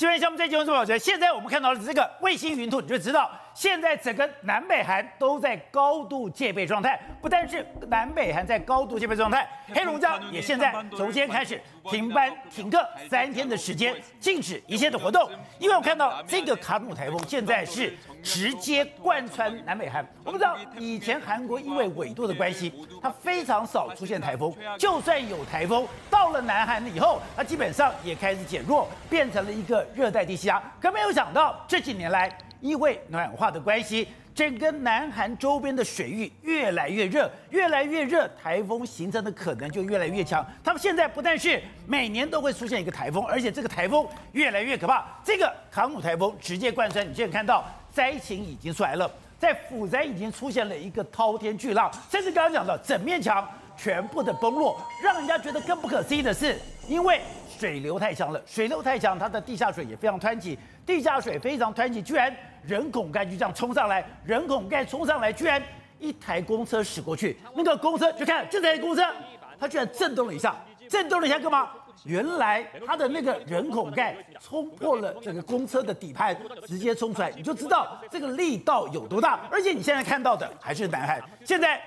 今天项目在节目中，我觉得现在我们看到的这个卫星云图，你就知道。现在整个南北韩都在高度戒备状态，不但是南北韩在高度戒备状态，黑龙江也现在从今天开始停班停课三天的时间，禁止一切的活动。因为我看到这个卡努台风现在是直接贯穿南北韩。我们知道以前韩国因为纬度的关系，它非常少出现台风，就算有台风到了南韩以后，它基本上也开始减弱，变成了一个热带低气压。可没有想到这几年来。因为暖化的关系，整个南韩周边的水域越来越热，越来越热，台风形成的可能就越来越强。他们现在不但是每年都会出现一个台风，而且这个台风越来越可怕。这个航母台风直接贯穿，你现在看到灾情已经出来了，在釜山已经出现了一个滔天巨浪，甚至刚刚讲到整面墙全部的崩落，让人家觉得更不可思议的是，因为水流太强了，水流太强，它的地下水也非常湍急，地下水非常湍急，居然。人孔盖就这样冲上来，人孔盖冲上来，居然一台公车驶过去，那个公车就看这台公车，它居然震动了一下，震动了一下干嘛？原来它的那个人孔盖冲破了整个公车的底盘，直接冲出来，你就知道这个力道有多大。而且你现在看到的还是南韩，现在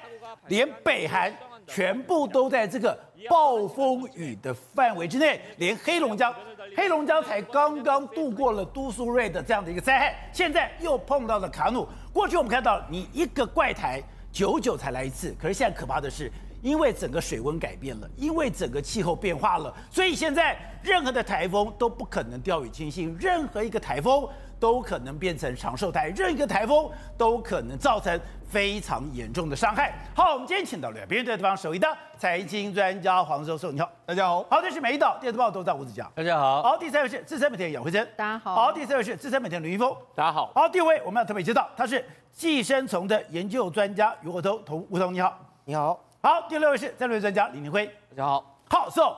连北韩全部都在这个暴风雨的范围之内，连黑龙江。黑龙江才刚刚度过了都苏芮的这样的一个灾害，现在又碰到了卡努。过去我们看到你一个怪台久久才来一次，可是现在可怕的是，因为整个水温改变了，因为整个气候变化了，所以现在任何的台风都不可能掉以轻心，任何一个台风都可能变成长寿台，任一个台风都可能造成非常严重的伤害。好，我们今天请到了别人对地方首一的财经专家黄教授，你好，大家好。好，这是每一岛电视报都在吴子嘉，大家好。好，第三位是资深媒体杨慧珍，大家好。好，第四位是资深媒体吕一峰，大家好。好，第五位我们要特别介绍，他是寄生虫的研究专家余火通，同吴彤，你好，你好。好，第六位是战略专家李明辉，大家好。好，So，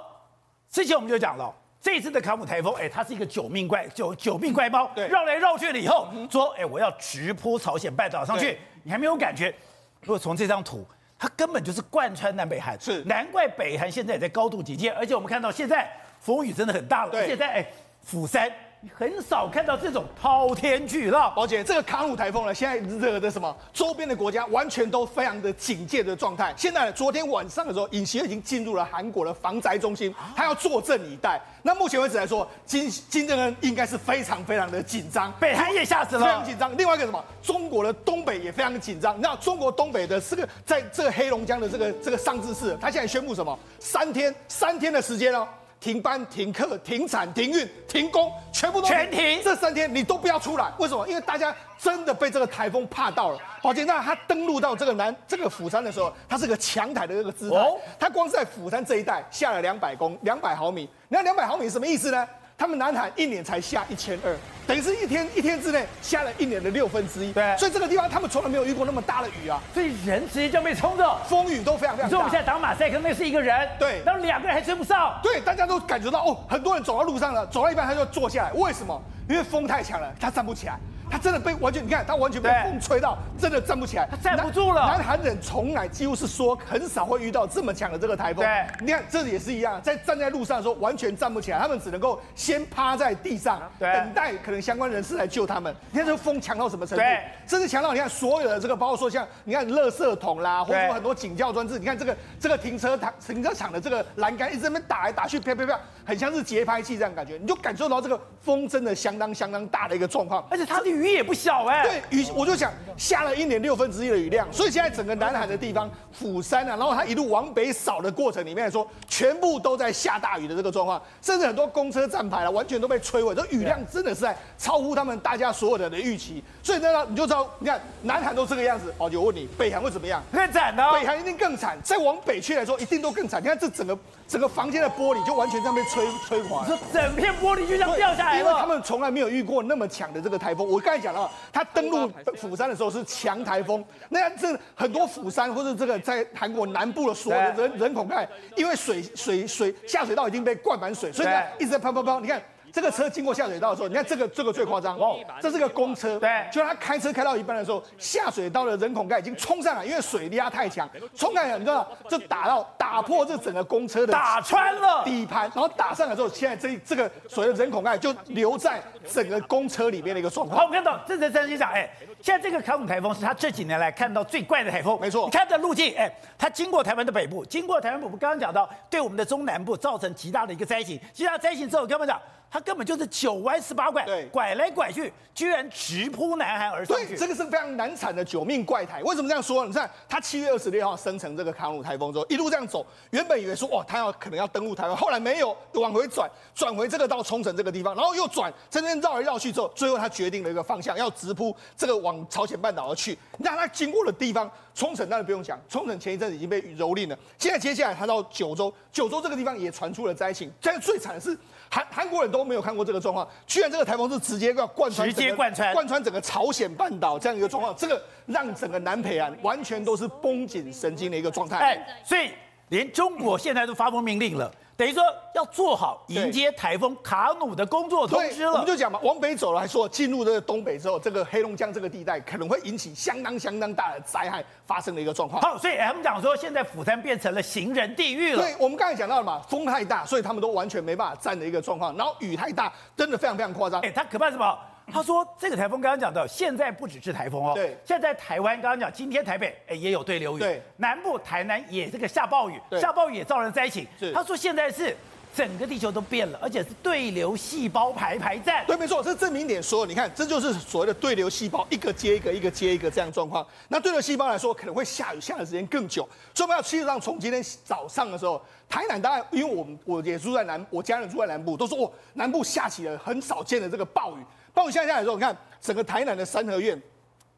之前我们就讲了。这次的卡姆台风，哎，它是一个九命怪九九命怪猫，对，绕来绕去了以后，说，哎，我要直扑朝鲜半岛上去，你还没有感觉。如果从这张图，它根本就是贯穿南北韩，是，难怪北韩现在也在高度警戒，而且我们看到现在风雨真的很大了，而且在哎釜山。很少看到这种滔天巨浪，宝姐，这个卡努台风呢，现在惹的什么？周边的国家完全都非常的警戒的状态。现在昨天晚上的时候，尹锡悦已经进入了韩国的防灾中心，他要坐镇以待。那目前为止来说，金金正恩应该是非常非常的紧张，北韩也吓死了，非常紧张。另外一个什么？中国的东北也非常的紧张。那中国东北的这个，在这个黑龙江的这个这个上志市，他现在宣布什么？三天三天的时间哦。停班、停课、停产、停运、停工，全部都停全停。这三天你都不要出来，为什么？因为大家真的被这个台风怕到了。宝杰，那他登陆到这个南这个釜山的时候，他是个强台的这个姿态。哦，他光是在釜山这一带下了两百公两百毫米。那两百毫米什么意思呢？他们南海一年才下一千二，等于是一天一天之内下了一年的六分之一。对，所以这个地方他们从来没有遇过那么大的雨啊，所以人直接就被冲走，风雨都非常非常大。所以我们现在打马赛克，那是一个人，对，然后两个人还追不上，对，大家都感觉到哦，很多人走到路上了，走到一半他就坐下来，为什么？因为风太强了，他站不起来。他真的被完全，你看他完全被风吹到，真的站不起来，他站不住了。南韩人从来几乎是说很少会遇到这么强的这个台风。对，你看这里也是一样，在站在路上的时候完全站不起来，他们只能够先趴在地上，等待可能相关人士来救他们。你看这个风强到什么程度？对，甚至强到你看所有的这个，包括说像你看垃圾桶啦，或者说很多警教装置，你看这个这个停车场停车场的这个栏杆一直在那边打来打去，啪啪啪，很像是节拍器这样感觉，你就感受到这个风真的相当相当大的一个状况，而且它的雨也不小哎。对雨，我就想下了一年六分之一的雨量，所以现在整个南海的地方，釜山啊，然后它一路往北扫的过程里面来说，全部都在下大雨的这个状况，甚至很多公车站牌啊，完全都被摧毁，这雨量真的是在超乎他们大家所有人的预期，所以呢，你就知道，你看南韩都这个样子，哦，就我问你，北韩会怎么样？更惨呢？北韩一定更惨，再往北去来说，一定都更惨。你看这整个整个房间的玻璃就完全这样被吹吹垮，你说整片玻璃就这样掉下来了，因为他们从来没有遇过那么强的这个台风。我刚才讲了，他。登陆釜山的时候是强台风，那样这很多釜山或者这个在韩国南部的所有的人人口盖，因为水水水下水道已经被灌满水，所以呢一直在砰砰砰。你看这个车经过下水道的时候，你看这个这个最夸张。哦，这是个公车，对，就他开车开到一半的时候，下水道的人孔盖已经冲上来，因为水压太强，冲上来，你知道就打到打破这整个公车的打穿了。底盘，然后打上来之后，现在这这个所谓的人孔盖就留在整个公车里面的一个状况。好，我们看到这是真心讲，哎，现在这个卡努台风是他这几年来看到最怪的台风，没错，你看这路径，哎，它经过台湾的北部，经过台湾北部，刚刚讲到对我们的中南部造成极大的一个灾情，极大灾情之后，跟我们讲。它根本就是九弯十八拐，对，拐来拐去，居然直扑南韩而上去。对，这个是非常难产的九命怪胎。为什么这样说？你看，他七月二十六号生成这个康努台风之后，一路这样走，原本以为说哇，他要可能要登陆台湾，后来没有，往回转，转回这个到冲绳这个地方，然后又转，真正绕来绕去之后，最后他决定了一个方向，要直扑这个往朝鲜半岛而去。你看它经过的地方，冲绳当然不用讲，冲绳前一阵子已经被蹂躏了，现在接下来他到九州，九州这个地方也传出了灾情。现在最惨的是。韩韩国人都没有看过这个状况，居然这个台风是直接要贯穿，直接贯穿贯穿整个朝鲜半岛这样一个状况，这个让整个南北韩完全都是绷紧神经的一个状态。哎，所以连中国现在都发布命令了。等于说要做好迎接台风卡努的工作通知了。我们就讲嘛，往北走了，还说进入这个东北之后，这个黑龙江这个地带可能会引起相当相当大的灾害发生的一个状况。好，所以他们讲说现在釜山变成了行人地狱了。对，我们刚才讲到了嘛，风太大，所以他们都完全没办法站的一个状况。然后雨太大，真的非常非常夸张。哎，它可怕什么？他说：“这个台风刚刚讲到，现在不只是台风哦，对，现在台湾刚刚讲，今天台北哎也有对流雨，对，南部台南也这个下暴雨，下暴雨也造成灾情。是，他说现在是整个地球都变了，而且是对流细胞排排站。对，没错，这证明点说，你看，这就是所谓的对流细胞，一个接一个，一个接一个这样状况。那对流细胞来说，可能会下雨下的时间更久。所以我们要实上从今天早上的时候，台南当然，因为我们我也住在南，我家人住在南部，都说哦，南部下起了很少见的这个暴雨。暴雨下下来的时候，你看整个台南的三合院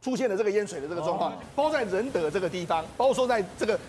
出现了这个淹水的这个状况，包括在仁德这个地方，包括说在这个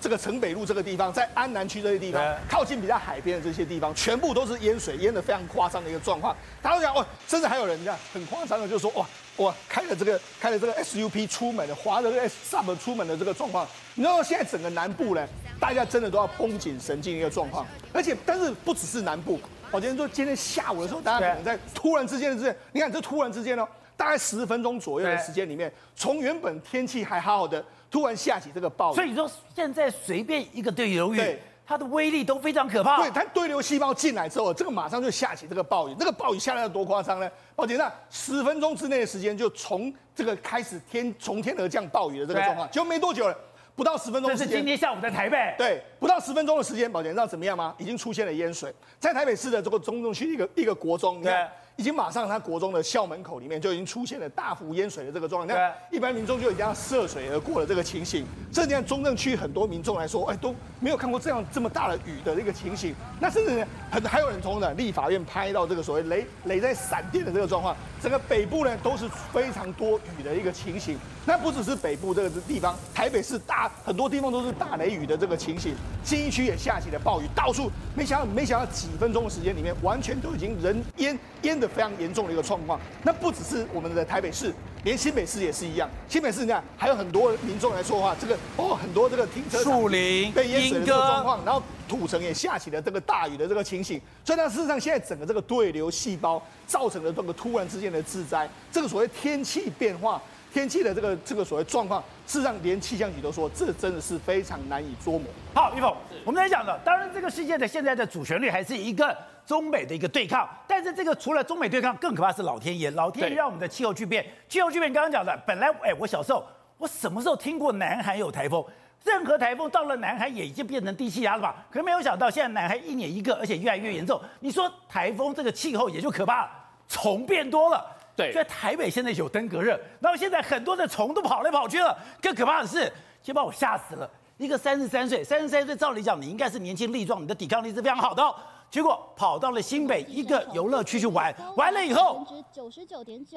这个城北路这个地方，在安南区这些地方，靠近比较海边的这些地方，全部都是淹水，淹的非常夸张的一个状况。大家都讲哦，甚至还有人这样很夸张的，就是说哇哇开了这个开了这个 SUP 出门的，滑着这个 SUP 出门的这个状况。你知道现在整个南部呢，大家真的都要绷紧神经的一个状况，而且但是不只是南部。我今天说，今天下午的时候，大家可能在突然之间的之间，你看这突然之间哦，大概十分钟左右的时间里面，从原本天气还好好的，突然下起这个暴雨。所以你说，现在随便一个对流雨，它的威力都非常可怕。对，它对流细胞进来之后，这个马上就下起这个暴雨。那个暴雨下来有多夸张呢？宝杰，那十分钟之内的时间，就从这个开始天从天而降暴雨的这个状况，就没多久了。不到十分钟这是今天下午在台北。对，不到十分钟的时间，宝杰，你知道怎么样吗？已经出现了淹水，在台北市的这个中正区一个一个国中，对。已经马上，他国中的校门口里面就已经出现了大幅淹水的这个状况。那一般民众就已经要涉水而过的这个情形。这样中正区很多民众来说，哎，都没有看过这样这么大的雨的一个情形。那甚至呢，很还有人从呢立法院拍到这个所谓雷雷在闪电的这个状况。整个北部呢都是非常多雨的一个情形。那不只是北部这个地方，台北市大很多地方都是大雷雨的这个情形。新义区也下起了暴雨，到处没想到没想到几分钟的时间里面，完全都已经人淹淹的。非常严重的一个状况，那不只是我们的台北市，连新北市也是一样。新北市你看，还有很多民众来说话，这个哦，很多这个停车树林被淹水的这个状况，然后土城也下起了这个大雨的这个情形。所以呢，事实上现在整个这个对流细胞造成了这个突然之间的自灾，这个所谓天气变化。天气的这个这个所谓状况，事实上连气象局都说，这真的是非常难以捉摸。好，玉凤，我们来讲的，当然这个世界的现在的主旋律还是一个中美的一个对抗，但是这个除了中美对抗，更可怕是老天爷，老天爷让我们的气候巨变，气候巨变刚刚讲的，本来哎，我小时候我什么时候听过南海有台风？任何台风到了南海也已经变成低气压了吧？可是没有想到现在南海一年一个，而且越来越严重。你说台风这个气候也就可怕了，虫变多了。对，在台北现在有登革热，然后现在很多的虫都跑来跑去了。更可怕的是，先把我吓死了。一个三十三岁，三十三岁，照理讲你应该是年轻力壮，你的抵抗力是非常好的哦。结果跑到了新北一个游乐区去玩，玩了以后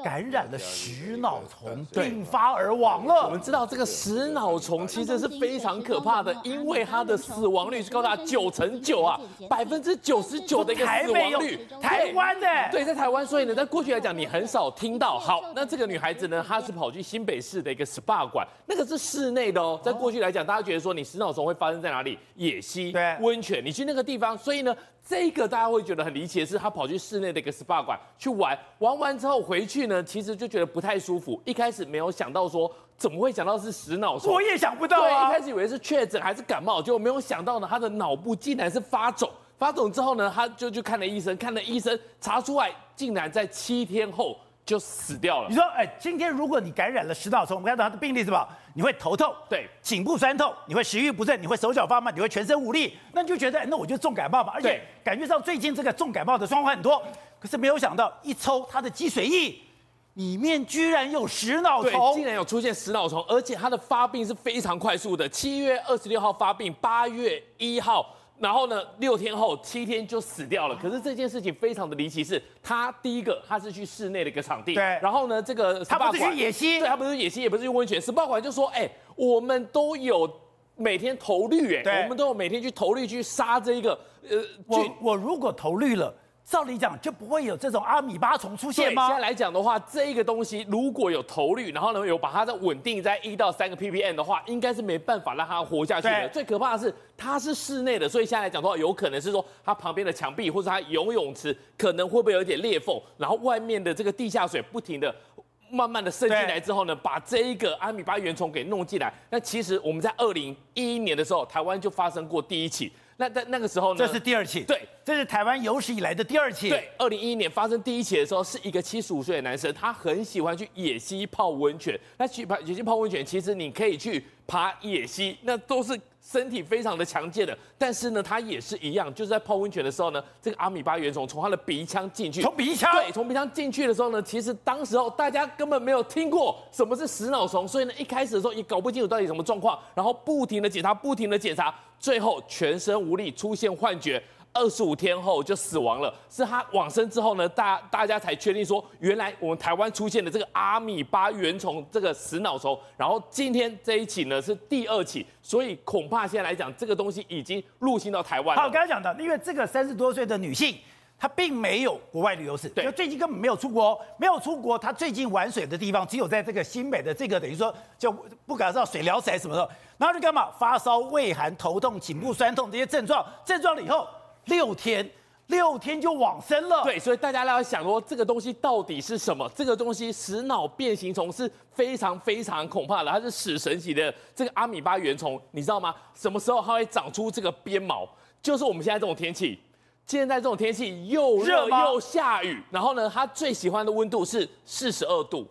感染了食脑虫，病发而亡了。我们知道这个食脑虫其实是非常可怕的，因为它的死亡率是高达九成九啊，百分之九十九的一个死亡率。台湾的，对，在台湾，所以呢，在过去来讲，你很少听到。好，那这个女孩子呢，她是跑去新北市的一个 SPA 馆，那个是室内的哦。在过去来讲，大家觉得说你食脑虫会发生在哪里？野溪、温泉，你去那个地方，所以呢。这个大家会觉得很离奇的是，他跑去室内的一个 SPA 馆去玩，玩完之后回去呢，其实就觉得不太舒服。一开始没有想到说，怎么会想到是食脑虫？我也想不到啊。对，一开始以为是确诊还是感冒，结果没有想到呢，他的脑部竟然是发肿。发肿之后呢，他就去看了医生，看了医生查出来，竟然在七天后就死掉了。你说，哎，今天如果你感染了食脑虫，我们看到他的病例是吧？你会头痛，对，颈部酸痛，你会食欲不振，你会手脚发麻，你会全身无力，那你就觉得，那我就重感冒吧。而且感觉上最近这个重感冒的状况很多，可是没有想到一抽他的积水液，里面居然有食脑虫，竟然有出现食脑虫，而且它的发病是非常快速的，七月二十六号发病，八月一号。然后呢，六天后七天就死掉了。可是这件事情非常的离奇，是他第一个他是去室内的一个场地，对。然后呢，这个他不是去野溪，对，他不是野溪，也不是去温泉。是报馆就说，哎，我们都有每天投绿，哎，我们都有每天去投绿去杀这一个，呃，我我如果投绿了。照理讲就不会有这种阿米巴虫出现吗？现在来讲的话，这一个东西如果有投率，然后呢有把它的稳定在一到三个 ppm 的话，应该是没办法让它活下去的。最可怕的是它是室内的，所以现在来讲的话，有可能是说它旁边的墙壁或者它游泳池可能会不会有一点裂缝，然后外面的这个地下水不停的慢慢的渗进来之后呢，把这一个阿米巴原虫给弄进来。那其实我们在二零一一年的时候，台湾就发生过第一起。那在那个时候呢？这是第二起。对，这是台湾有史以来的第二起。对，二零一一年发生第一起的时候，是一个七十五岁的男生，他很喜欢去野溪泡温泉。那去泡野溪泡温泉，其实你可以去爬野溪，那都是。身体非常的强健的，但是呢，他也是一样，就是在泡温泉的时候呢，这个阿米巴原虫从他的鼻腔进去，从鼻腔，对，从鼻腔进去的时候呢，其实当时候大家根本没有听过什么是食脑虫，所以呢，一开始的时候也搞不清楚到底什么状况，然后不停的检查，不停的检查，最后全身无力，出现幻觉。二十五天后就死亡了，是他往生之后呢，大大家才确定说，原来我们台湾出现的这个阿米巴原虫，这个死脑虫，然后今天这一起呢是第二起，所以恐怕现在来讲，这个东西已经入侵到台湾了。好，刚才讲的，因为这个三十多岁的女性，她并没有国外旅游史，对，最近根本没有出国，没有出国，他最近玩水的地方只有在这个新北的这个等于说就不敢知道水疗池什么的，然后就干嘛发烧、畏寒、头痛、颈部酸痛这些症状，症状了以后。六天，六天就往生了。对，所以大家要想说，这个东西到底是什么？这个东西食脑变形虫是非常非常恐怕的，它是死神级的这个阿米巴原虫，你知道吗？什么时候它会长出这个鞭毛？就是我们现在这种天气，现在这种天气又热又下雨，然后呢，他最喜欢的温度是四十二度，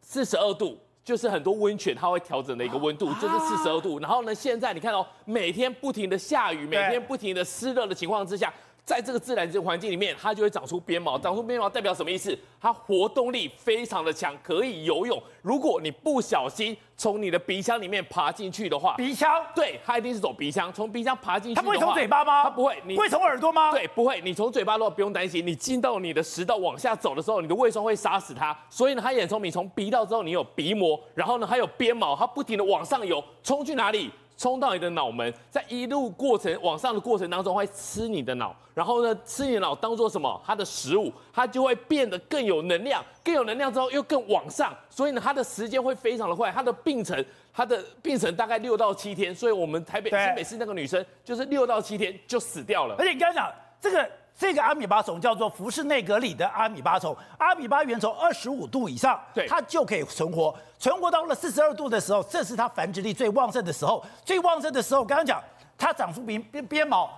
四十二度。就是很多温泉它会调整的一个温度，就是四十二度。然后呢，现在你看哦，每天不停的下雨，每天不停的湿热的情况之下。在这个自然这个环境里面，它就会长出鞭毛。长出鞭毛代表什么意思？它活动力非常的强，可以游泳。如果你不小心从你的鼻腔里面爬进去的话，鼻腔？对，它一定是走鼻腔。从鼻腔爬进去，它不会从嘴巴吗？它不会，你会从耳朵吗？对，不会。你从嘴巴的话不用担心，你进到你的食道往下走的时候，你的胃酸会杀死它。所以呢，它也很聪明。从鼻道之后，你有鼻膜，然后呢，还有鞭毛，它不停的往上游，冲去哪里？冲到你的脑门，在一路过程往上的过程当中，会吃你的脑，然后呢，吃你的脑当做什么？它的食物，它就会变得更有能量，更有能量之后又更往上，所以呢，它的时间会非常的快，它的病程，它的病程大概六到七天，所以我们台北新北市那个女生就是六到七天就死掉了。而且你刚才讲这个。这个阿米巴虫叫做福氏内格里的阿米巴虫，阿米巴原虫二十五度以上，对，它就可以存活。存活到了四十二度的时候，这是它繁殖力最旺盛的时候。最旺盛的时候，刚刚讲它长出鞭鞭鞭毛，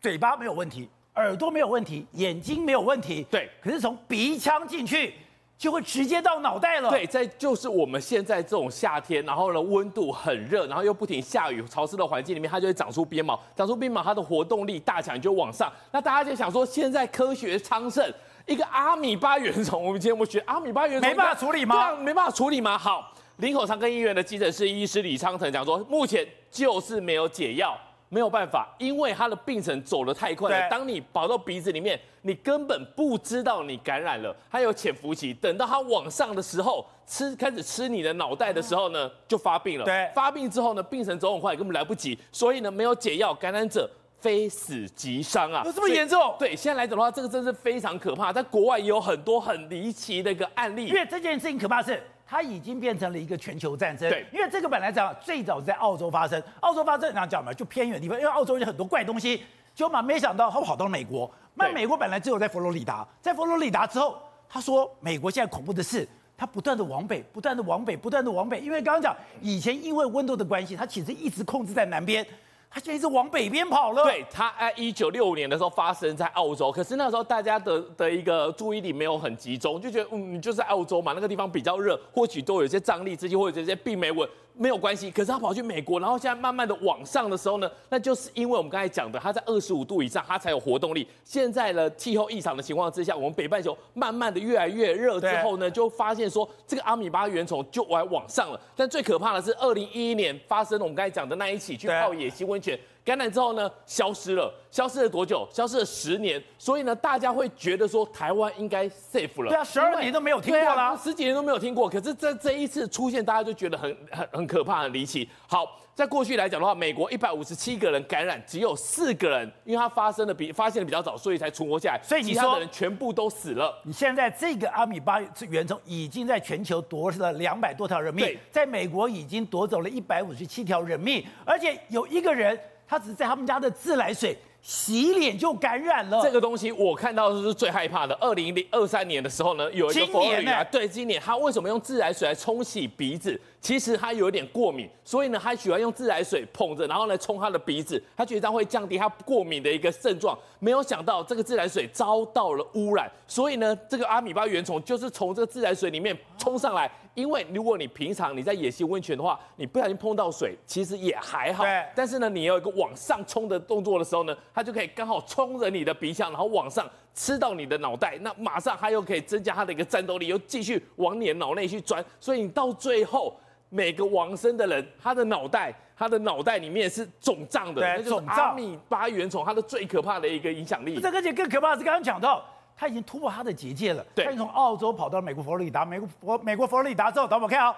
嘴巴没有问题，耳朵没有问题，眼睛没有问题，对。可是从鼻腔进去。就会直接到脑袋了。对，在就是我们现在这种夏天，然后呢温度很热，然后又不停下雨、潮湿的环境里面，它就会长出鞭毛。长出鞭毛，它的活动力大强，就往上。那大家就想说，现在科学昌盛，一个阿米巴原虫，我们今天不学阿米巴原虫，没办法处理吗？没办法处理吗？好，林口长庚医院的急诊室医师李昌腾讲说，目前就是没有解药。没有办法，因为他的病程走得太快了。当你跑到鼻子里面，你根本不知道你感染了，还有潜伏期。等到它往上的时候，吃开始吃你的脑袋的时候呢，就发病了。对，发病之后呢，病程走很快，根本来不及。所以呢，没有解药，感染者非死即伤啊！有这么严重？对，现在来讲的话，这个真是非常可怕。在国外也有很多很离奇的一个案例。因为这件事情可怕是。它已经变成了一个全球战争。对，因为这个本来讲最早在澳洲发生，澳洲发生，这样讲嘛，就偏远地方，因为澳洲有很多怪东西。就嘛没想到他跑到美国。那美国本来只有在佛罗里达，在佛罗里达之后，他说美国现在恐怖的是，它不断的往北，不断的往北，不断的往北。因为刚刚讲以前因为温度的关系，它其实一直控制在南边。他现在一直往北边跑了。对，他在一九六五年的时候发生在澳洲，可是那时候大家的的一个注意力没有很集中，就觉得嗯，就是澳洲嘛，那个地方比较热，或许都有一些张力之气，或者这些病没稳。没有关系，可是他跑去美国，然后现在慢慢的往上的时候呢，那就是因为我们刚才讲的，它在二十五度以上，它才有活动力。现在呢，气候异常的情况之下，我们北半球慢慢的越来越热之后呢，就发现说这个阿米巴原虫就往往上了。但最可怕的是，二零一一年发生了我们刚才讲的那一起去泡野溪温泉。感染之后呢，消失了，消失了多久？消失了十年。所以呢，大家会觉得说台湾应该 safe 了。对啊，十二年都没有听过啦，啊，十几年都没有听过。可是这这一次出现，大家就觉得很很很可怕，很离奇。好，在过去来讲的话，美国一百五十七个人感染，只有四个人，因为它发生的比发现的比较早，所以才存活下来。所以其他的人全部都死了。你现在这个阿米巴原虫已经在全球夺了两百多条人命，在美国已经夺走了一百五十七条人命，而且有一个人。他只是在他们家的自来水洗脸就感染了。这个东西我看到的是最害怕的。二零二三年的时候呢，有一个佛罗里达，对，今年他为什么用自来水来冲洗鼻子？其实他有一点过敏，所以呢，他喜欢用自来水捧着，然后来冲他的鼻子。他觉得这样会降低他过敏的一个症状。没有想到这个自来水遭到了污染，所以呢，这个阿米巴原虫就是从这个自来水里面冲上来。因为如果你平常你在野溪温泉的话，你不小心碰到水，其实也还好。对。但是呢，你有一个往上冲的动作的时候呢，它就可以刚好冲着你的鼻腔，然后往上吃到你的脑袋，那马上它又可以增加它的一个战斗力，又继续往你的脑内去钻。所以你到最后，每个往生的人，他的脑袋，他的脑袋里面是肿胀的。对，那就是阿米巴原虫它的最可怕的一个影响力。这个而且更可怕的是刚刚讲到。他已经突破他的结界了，对，他已经从澳洲跑到了美国佛罗里达，美国佛美国佛罗里达之后，等我们看啊、哦，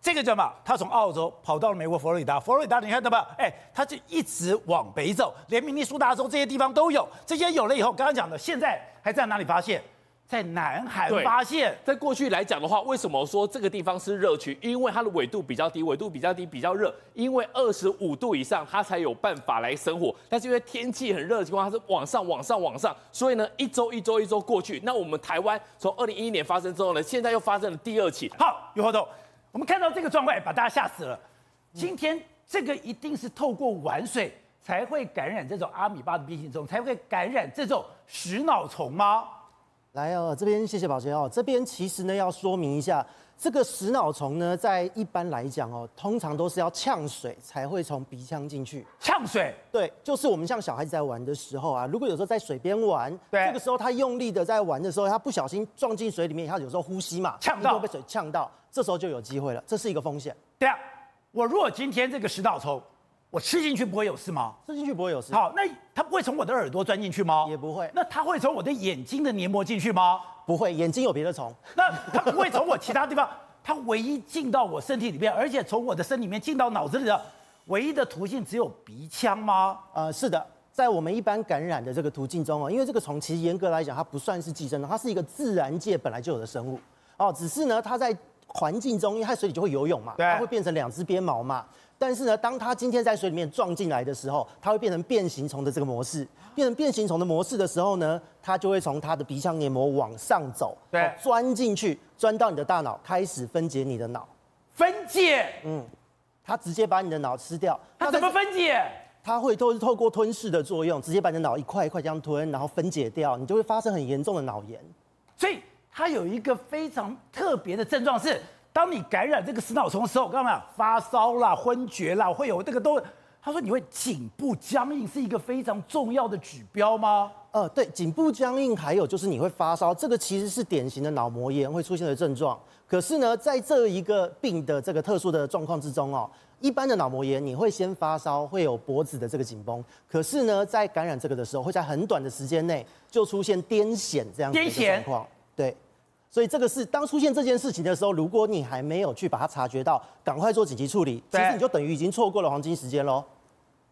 这个叫什么？他从澳洲跑到了美国佛罗里达，佛罗里达你看到没有？哎，他就一直往北走，连明尼苏达州这些地方都有，这些有了以后，刚刚讲的，现在还在哪里发现？在南韩发现，在过去来讲的话，为什么说这个地方是热区？因为它的纬度比较低，纬度比较低比较热，因为二十五度以上它才有办法来生火。但是因为天气很热的情况，它是往上往上往上，所以呢，一周一周一周过去，那我们台湾从二零一一年发生之后呢，现在又发生了第二起。好，有活动，我们看到这个状况，把大家吓死了。今天这个一定是透过玩水才会感染这种阿米巴的变形虫，才会感染这种食脑虫吗？来哦，这边谢谢宝杰哦。这边其实呢要说明一下，这个食脑虫呢，在一般来讲哦，通常都是要呛水才会从鼻腔进去。呛水？对，就是我们像小孩子在玩的时候啊，如果有时候在水边玩，对，这个时候他用力的在玩的时候，他不小心撞进水里面，他有时候呼吸嘛，呛到被水呛到，这时候就有机会了，这是一个风险。对啊，我如果今天这个食脑虫。我吃进去不会有事吗？吃进去不会有事。好，那它不会从我的耳朵钻进去吗？也不会。那它会从我的眼睛的黏膜进去吗？不会，眼睛有别的虫。那它不会从我其他地方？它唯一进到我身体里面，而且从我的身里面进到脑子里的唯一的途径只有鼻腔吗？呃，是的，在我们一般感染的这个途径中啊，因为这个虫其实严格来讲它不算是寄生虫，它是一个自然界本来就有的生物哦，只是呢它在环境中，因为它水里就会游泳嘛，它会变成两只鞭毛嘛。但是呢，当它今天在水里面撞进来的时候，它会变成变形虫的这个模式。变成变形虫的模式的时候呢，它就会从它的鼻腔黏膜往上走，对，钻进去，钻到你的大脑，开始分解你的脑。分解？嗯，它直接把你的脑吃掉。它怎么分解？它会都是透过吞噬的作用，直接把你的脑一块一块这样吞，然后分解掉，你就会发生很严重的脑炎。所以它有一个非常特别的症状是。当你感染这个死脑虫的时候，干嘛？发烧啦、昏厥啦，会有这个都。他说你会颈部僵硬，是一个非常重要的指标吗？呃，对，颈部僵硬，还有就是你会发烧，这个其实是典型的脑膜炎会出现的症状。可是呢，在这一个病的这个特殊的状况之中哦，一般的脑膜炎你会先发烧，会有脖子的这个紧绷。可是呢，在感染这个的时候，会在很短的时间内就出现癫痫这样子的状况。对。所以这个是当出现这件事情的时候，如果你还没有去把它察觉到，赶快做紧急处理，其实你就等于已经错过了黄金时间喽。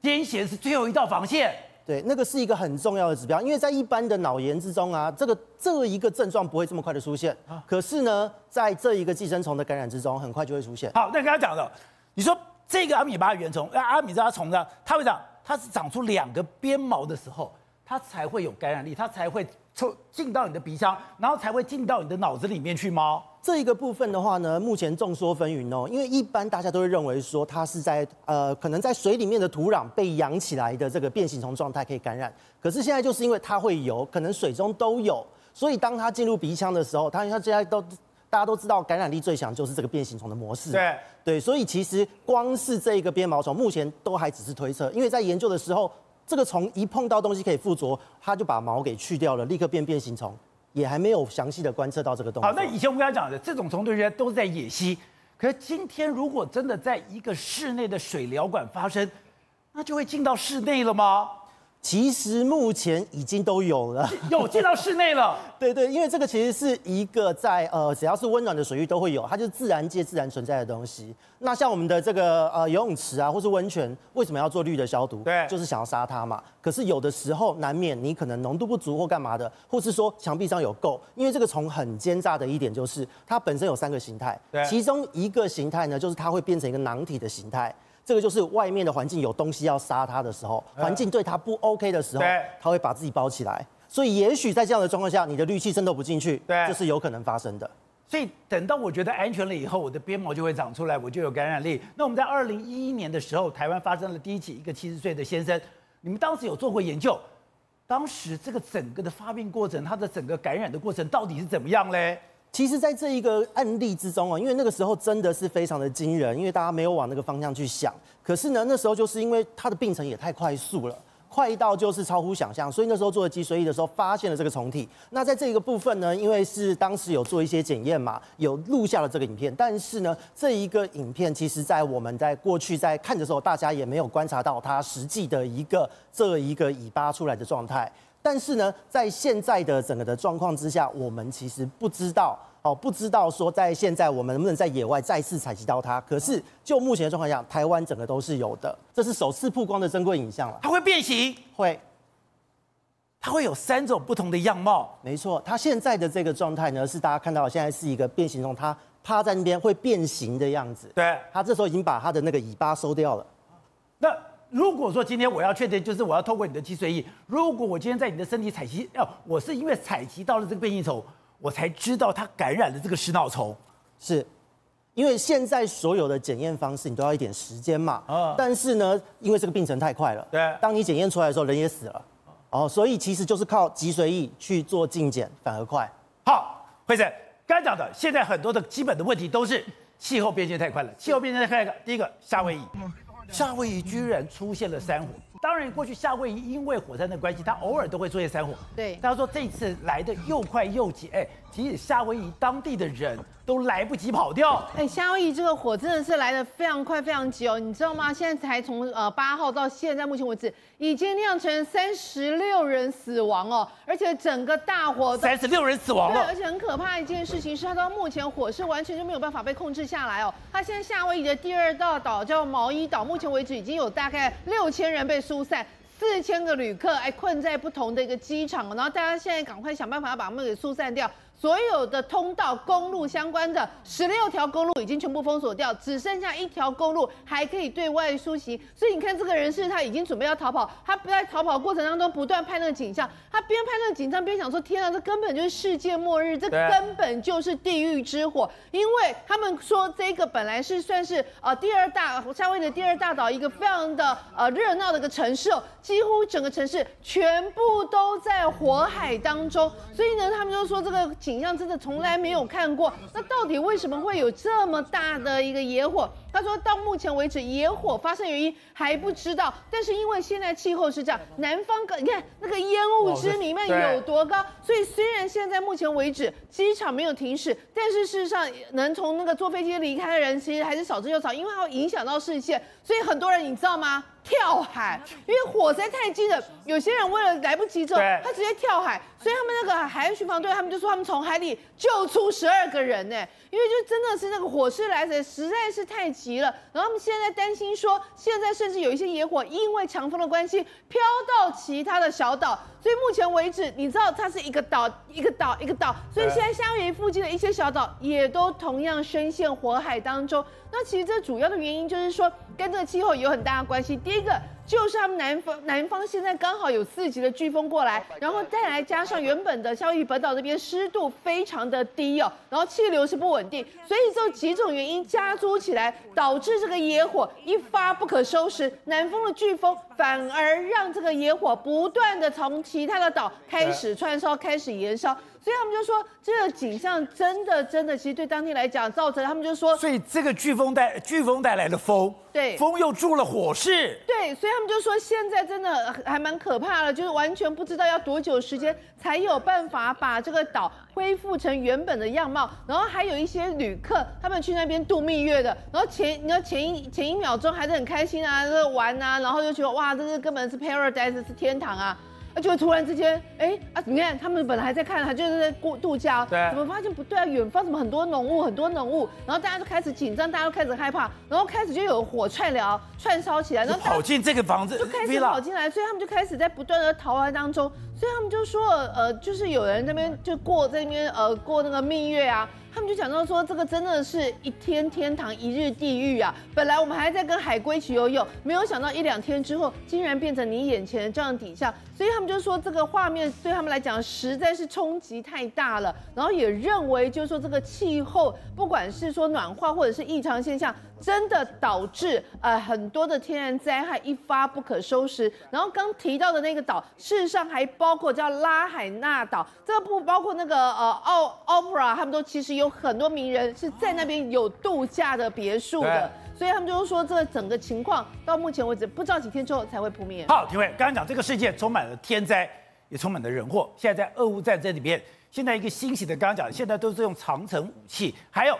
癫痫是最后一道防线。对，那个是一个很重要的指标，因为在一般的脑炎之中啊，这个这一个症状不会这么快的出现。可是呢，在这一个寄生虫的感染之中，很快就会出现。好，那刚刚讲的，你说这个阿米巴原虫，阿米巴虫呢，它会长。它是长出两个鞭毛的时候，它才会有感染力，它才会抽进到你的鼻腔，然后才会进到你的脑子里面去吗？这一个部分的话呢，目前众说纷纭哦，因为一般大家都会认为说它是在呃，可能在水里面的土壤被养起来的这个变形虫状态可以感染，可是现在就是因为它会游，可能水中都有，所以当它进入鼻腔的时候，它它现在都大家都知道感染力最强就是这个变形虫的模式，对。对，所以其实光是这一个鞭毛虫，目前都还只是推测，因为在研究的时候，这个虫一碰到东西可以附着，它就把毛给去掉了，立刻变变形虫。也还没有详细的观测到这个东西。好，那以前我们刚讲的这种虫，对人都是在野溪。可是今天如果真的在一个室内的水疗馆发生，那就会进到室内了吗？其实目前已经都有了，有进到室内了。对对，因为这个其实是一个在呃，只要是温暖的水域都会有，它就是自然界自然存在的东西。那像我们的这个呃游泳池啊，或是温泉，为什么要做氯的消毒？对，就是想要杀它嘛。可是有的时候难免你可能浓度不足或干嘛的，或是说墙壁上有垢，因为这个虫很奸诈的一点就是它本身有三个形态，对，其中一个形态呢，就是它会变成一个囊体的形态。这个就是外面的环境有东西要杀它的时候，环境对它不 OK 的时候，它会把自己包起来。所以也许在这样的状况下，你的氯气渗透不进去，对，这是有可能发生的。所以等到我觉得安全了以后，我的鞭毛就会长出来，我就有感染力。那我们在二零一一年的时候，台湾发生了第一起一个七十岁的先生，你们当时有做过研究？当时这个整个的发病过程，它的整个感染的过程到底是怎么样嘞？其实，在这一个案例之中啊，因为那个时候真的是非常的惊人，因为大家没有往那个方向去想。可是呢，那时候就是因为它的病程也太快速了，快到就是超乎想象，所以那时候做了脊髓液的时候，发现了这个虫体。那在这一个部分呢，因为是当时有做一些检验嘛，有录下了这个影片。但是呢，这一个影片其实在我们在过去在看的时候，大家也没有观察到它实际的一个这一个尾巴出来的状态。但是呢，在现在的整个的状况之下，我们其实不知道哦，不知道说在现在我们能不能在野外再次采集到它。可是就目前的状况下，台湾整个都是有的，这是首次曝光的珍贵影像了。它会变形？会，它会有三种不同的样貌。没错，它现在的这个状态呢，是大家看到现在是一个变形虫，它趴在那边会变形的样子。对，它这时候已经把它的那个尾巴收掉了。那。如果说今天我要确定，就是我要透过你的脊髓液，如果我今天在你的身体采集，哦，我是因为采集到了这个变形虫，我才知道它感染了这个食脑虫，是，因为现在所有的检验方式你都要一点时间嘛，啊，但是呢，因为这个病程太快了，对，当你检验出来的时候，人也死了，哦，所以其实就是靠脊髓液去做镜检反而快。好，辉生，刚才讲的，现在很多的基本的问题都是气候变迁太快了，气候变迁太快了，第一个夏威夷。夏威夷居然出现了山火，当然过去夏威夷因为火山的关系，它偶尔都会出现山火。对，他说这次来的又快又急，哎，其实夏威夷当地的人。都来不及跑掉。哎，夏威夷这个火真的是来的非常快、非常急哦，你知道吗？现在才从呃八号到现在目前为止，已经酿成三十六人死亡哦，而且整个大火三十六人死亡了。对，而且很可怕一件事情是，它到目前火势完全就没有办法被控制下来哦。它现在夏威夷的第二大岛叫毛伊岛，目前为止已经有大概六千人被疏散。四千个旅客哎困在不同的一个机场，然后大家现在赶快想办法要把他们给疏散掉。所有的通道、公路相关的十六条公路已经全部封锁掉，只剩下一条公路还可以对外输行。所以你看，这个人是他已经准备要逃跑，他不在逃跑过程当中不断拍那个景象，他边拍那个景象边想说：天啊，这根本就是世界末日，这根本就是地狱之火。因为他们说这个本来是算是呃第二大夏威夷的第二大岛，一个非常的呃热闹的一个城市哦，几乎整个城市全部都在火海当中。所以呢，他们就说这个。景象真的从来没有看过，那到底为什么会有这么大的一个野火？他说到目前为止，野火发生原因还不知道，但是因为现在气候是这样，南方你看那个烟雾之弥漫有多高，所以虽然现在目前为止机场没有停驶，但是事实上能从那个坐飞机离开的人其实还是少之又少，因为它会影响到视线，所以很多人你知道吗？跳海，因为火在太近了。有些人为了来不及走，他直接跳海。所以他们那个海岸巡防队，他们就说他们从海里救出十二个人呢。因为就真的是那个火势来的实在是太急了。然后他们现在担心说，现在甚至有一些野火因为强风的关系飘到其他的小岛。所以目前为止，你知道它是一个岛一个岛一个岛，所以现在夏威夷附近的一些小岛也都同样深陷火海当中。那其实这主要的原因就是说，跟这个气候有很大的关系。第一个就是他们南方南方现在刚好有四级的飓风过来，然后再来加上原本的夏威夷本岛这边湿度非常的低哦，然后气流是不稳定，所以这几种原因加诸起来，导致这个野火一发不可收拾。南方的飓风反而让这个野火不断的从其他的岛开始串烧，开始延烧。所以他们就说，这个景象真的真的，其实对当地来讲，造成他们就说，所以这个飓风带飓风带来的风，对，风又助了火势，对，所以他们就说，现在真的还蛮可怕的，就是完全不知道要多久时间才有办法把这个岛恢复成原本的样貌。然后还有一些旅客，他们去那边度蜜月的，然后前你要前一前一秒钟还是很开心啊，这个玩啊，然后就觉得哇，这是根本是 paradise，是天堂啊。就突然之间，哎啊，你看他们本来还在看，他就是在过度假，对，怎么发现不对啊？远方怎么很多浓雾，很多浓雾，然后大家就开始紧张，大家都开始害怕，然后开始就有火串燎、串烧起来，然后跑进这个房子，就开始跑进来，所以他们就开始在不断的逃亡当中，所以他们就说，呃，就是有人那边就过这边，呃，过那个蜜月啊。他们就讲到说，这个真的是一天天堂，一日地狱啊！本来我们还在跟海龟一起游泳，没有想到一两天之后，竟然变成你眼前的这样底下。所以他们就说，这个画面对他们来讲实在是冲击太大了。然后也认为，就是说这个气候，不管是说暖化或者是异常现象。真的导致呃很多的天然灾害一发不可收拾。然后刚提到的那个岛，事实上还包括叫拉海纳岛，这个不包括那个呃奥 opera，，他们都其实有很多名人是在那边有度假的别墅的，所以他们就是说这整个情况到目前为止不知道几天之后才会扑灭。好，廷伟，刚刚讲这个世界充满了天灾，也充满了人祸。现在在俄乌战争里面，现在一个新型的，刚刚讲，现在都是用长城武器，还有。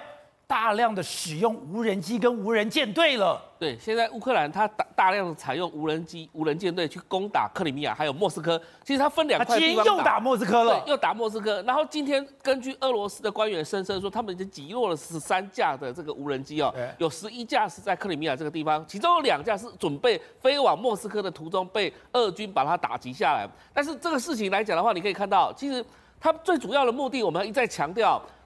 大量的使用无人机跟无人舰队了。对，现在乌克兰它大大量的采用无人机、无人舰队去攻打克里米亚，还有莫斯科。其实它分两块地方打。今天又打莫斯科了。对，又打莫斯科。然后今天根据俄罗斯的官员声称说，他们已经击落了十三架的这个无人机哦，有十一架是在克里米亚这个地方，其中有两架是准备飞往莫斯科的途中被俄军把它打击下来。但是这个事情来讲的话，你可以看到，其实它最主要的目的，我们一再强调，它。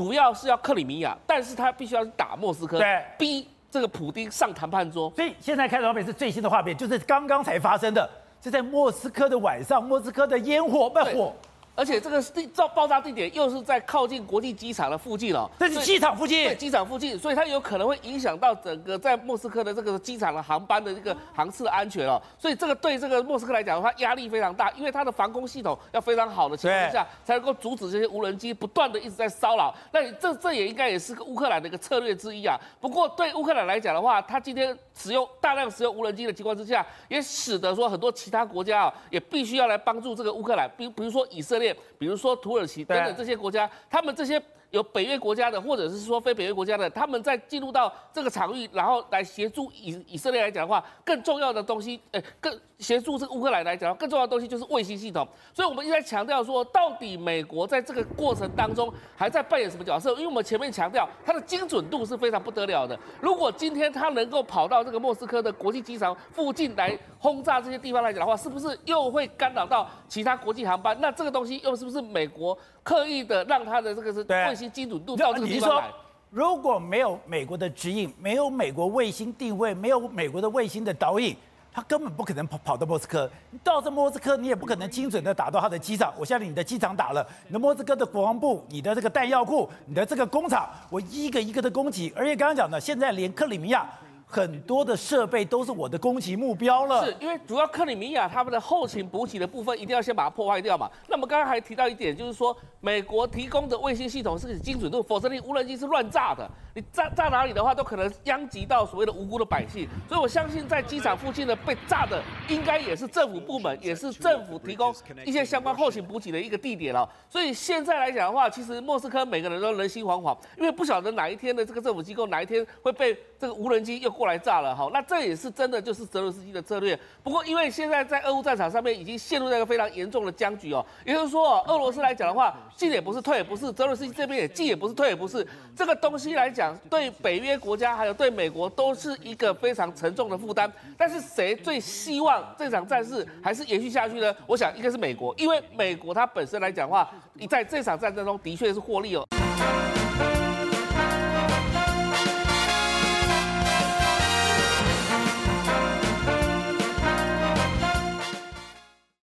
主要是要克里米亚，但是他必须要去打莫斯科，对，逼这个普丁上谈判桌。所以现在看到画面是最新的画面，就是刚刚才发生的，是在莫斯科的晚上，莫斯科的烟火被火。而且这个地造爆炸地点又是在靠近国际机场的附近哦，这是机场附近，对，机场附近，所以它有可能会影响到整个在莫斯科的这个机场的航班的这个航次的安全哦，所以这个对这个莫斯科来讲的话压力非常大，因为它的防空系统要非常好的情况下，才能够阻止这些无人机不断的一直在骚扰。那这这也应该也是个乌克兰的一个策略之一啊。不过对乌克兰来讲的话，它今天使用大量使用无人机的情况之下，也使得说很多其他国家啊也必须要来帮助这个乌克兰，比比如说以色列，比如说。土耳其等等这些国家，他们这些。有北约国家的，或者是说非北约国家的，他们在进入到这个场域，然后来协助以以色列来讲的话，更重要的东西，呃，更协助这个乌克兰来讲，更重要的东西就是卫星系统。所以我们一直在强调说，到底美国在这个过程当中还在扮演什么角色？因为我们前面强调它的精准度是非常不得了的。如果今天它能够跑到这个莫斯科的国际机场附近来轰炸这些地方来讲的话，是不是又会干扰到其他国际航班？那这个东西又是不是美国刻意的让他的这个是卫星精准度到这个地方来？如果没有美国的指引，没有美国卫星定位，没有美国的卫星的导引，他根本不可能跑跑到莫斯科。你到这莫斯科，你也不可能精准的打到他的机场。我相信你的机场打了，你的莫斯科的国防部、你的这个弹药库、你的这个工厂，我一个一个的攻击。而且刚刚讲的，现在连克里米亚。很多的设备都是我的攻击目标了，是因为主要克里米亚他们的后勤补给的部分一定要先把它破坏掉嘛。那么刚刚还提到一点，就是说美国提供的卫星系统是精准度，否则你无人机是乱炸的，你炸炸哪里的话都可能殃及到所谓的无辜的百姓。所以我相信在机场附近的被炸的，应该也是政府部门，也是政府提供一些相关后勤补给的一个地点了。所以现在来讲的话，其实莫斯科每个人都人心惶惶，因为不晓得哪一天的这个政府机构哪一天会被这个无人机又过来炸了哈，那这也是真的，就是泽伦斯基的策略。不过，因为现在在俄乌战场上面已经陷入在一个非常严重的僵局哦，也就是说，俄罗斯来讲的话，进也不是，退也不是，泽伦斯基这边也进也不是，退也不是。这个东西来讲，对北约国家还有对美国都是一个非常沉重的负担。但是，谁最希望这场战事还是延续下去呢？我想应该是美国，因为美国它本身来讲的话，你在这场战争中的确是获利哦。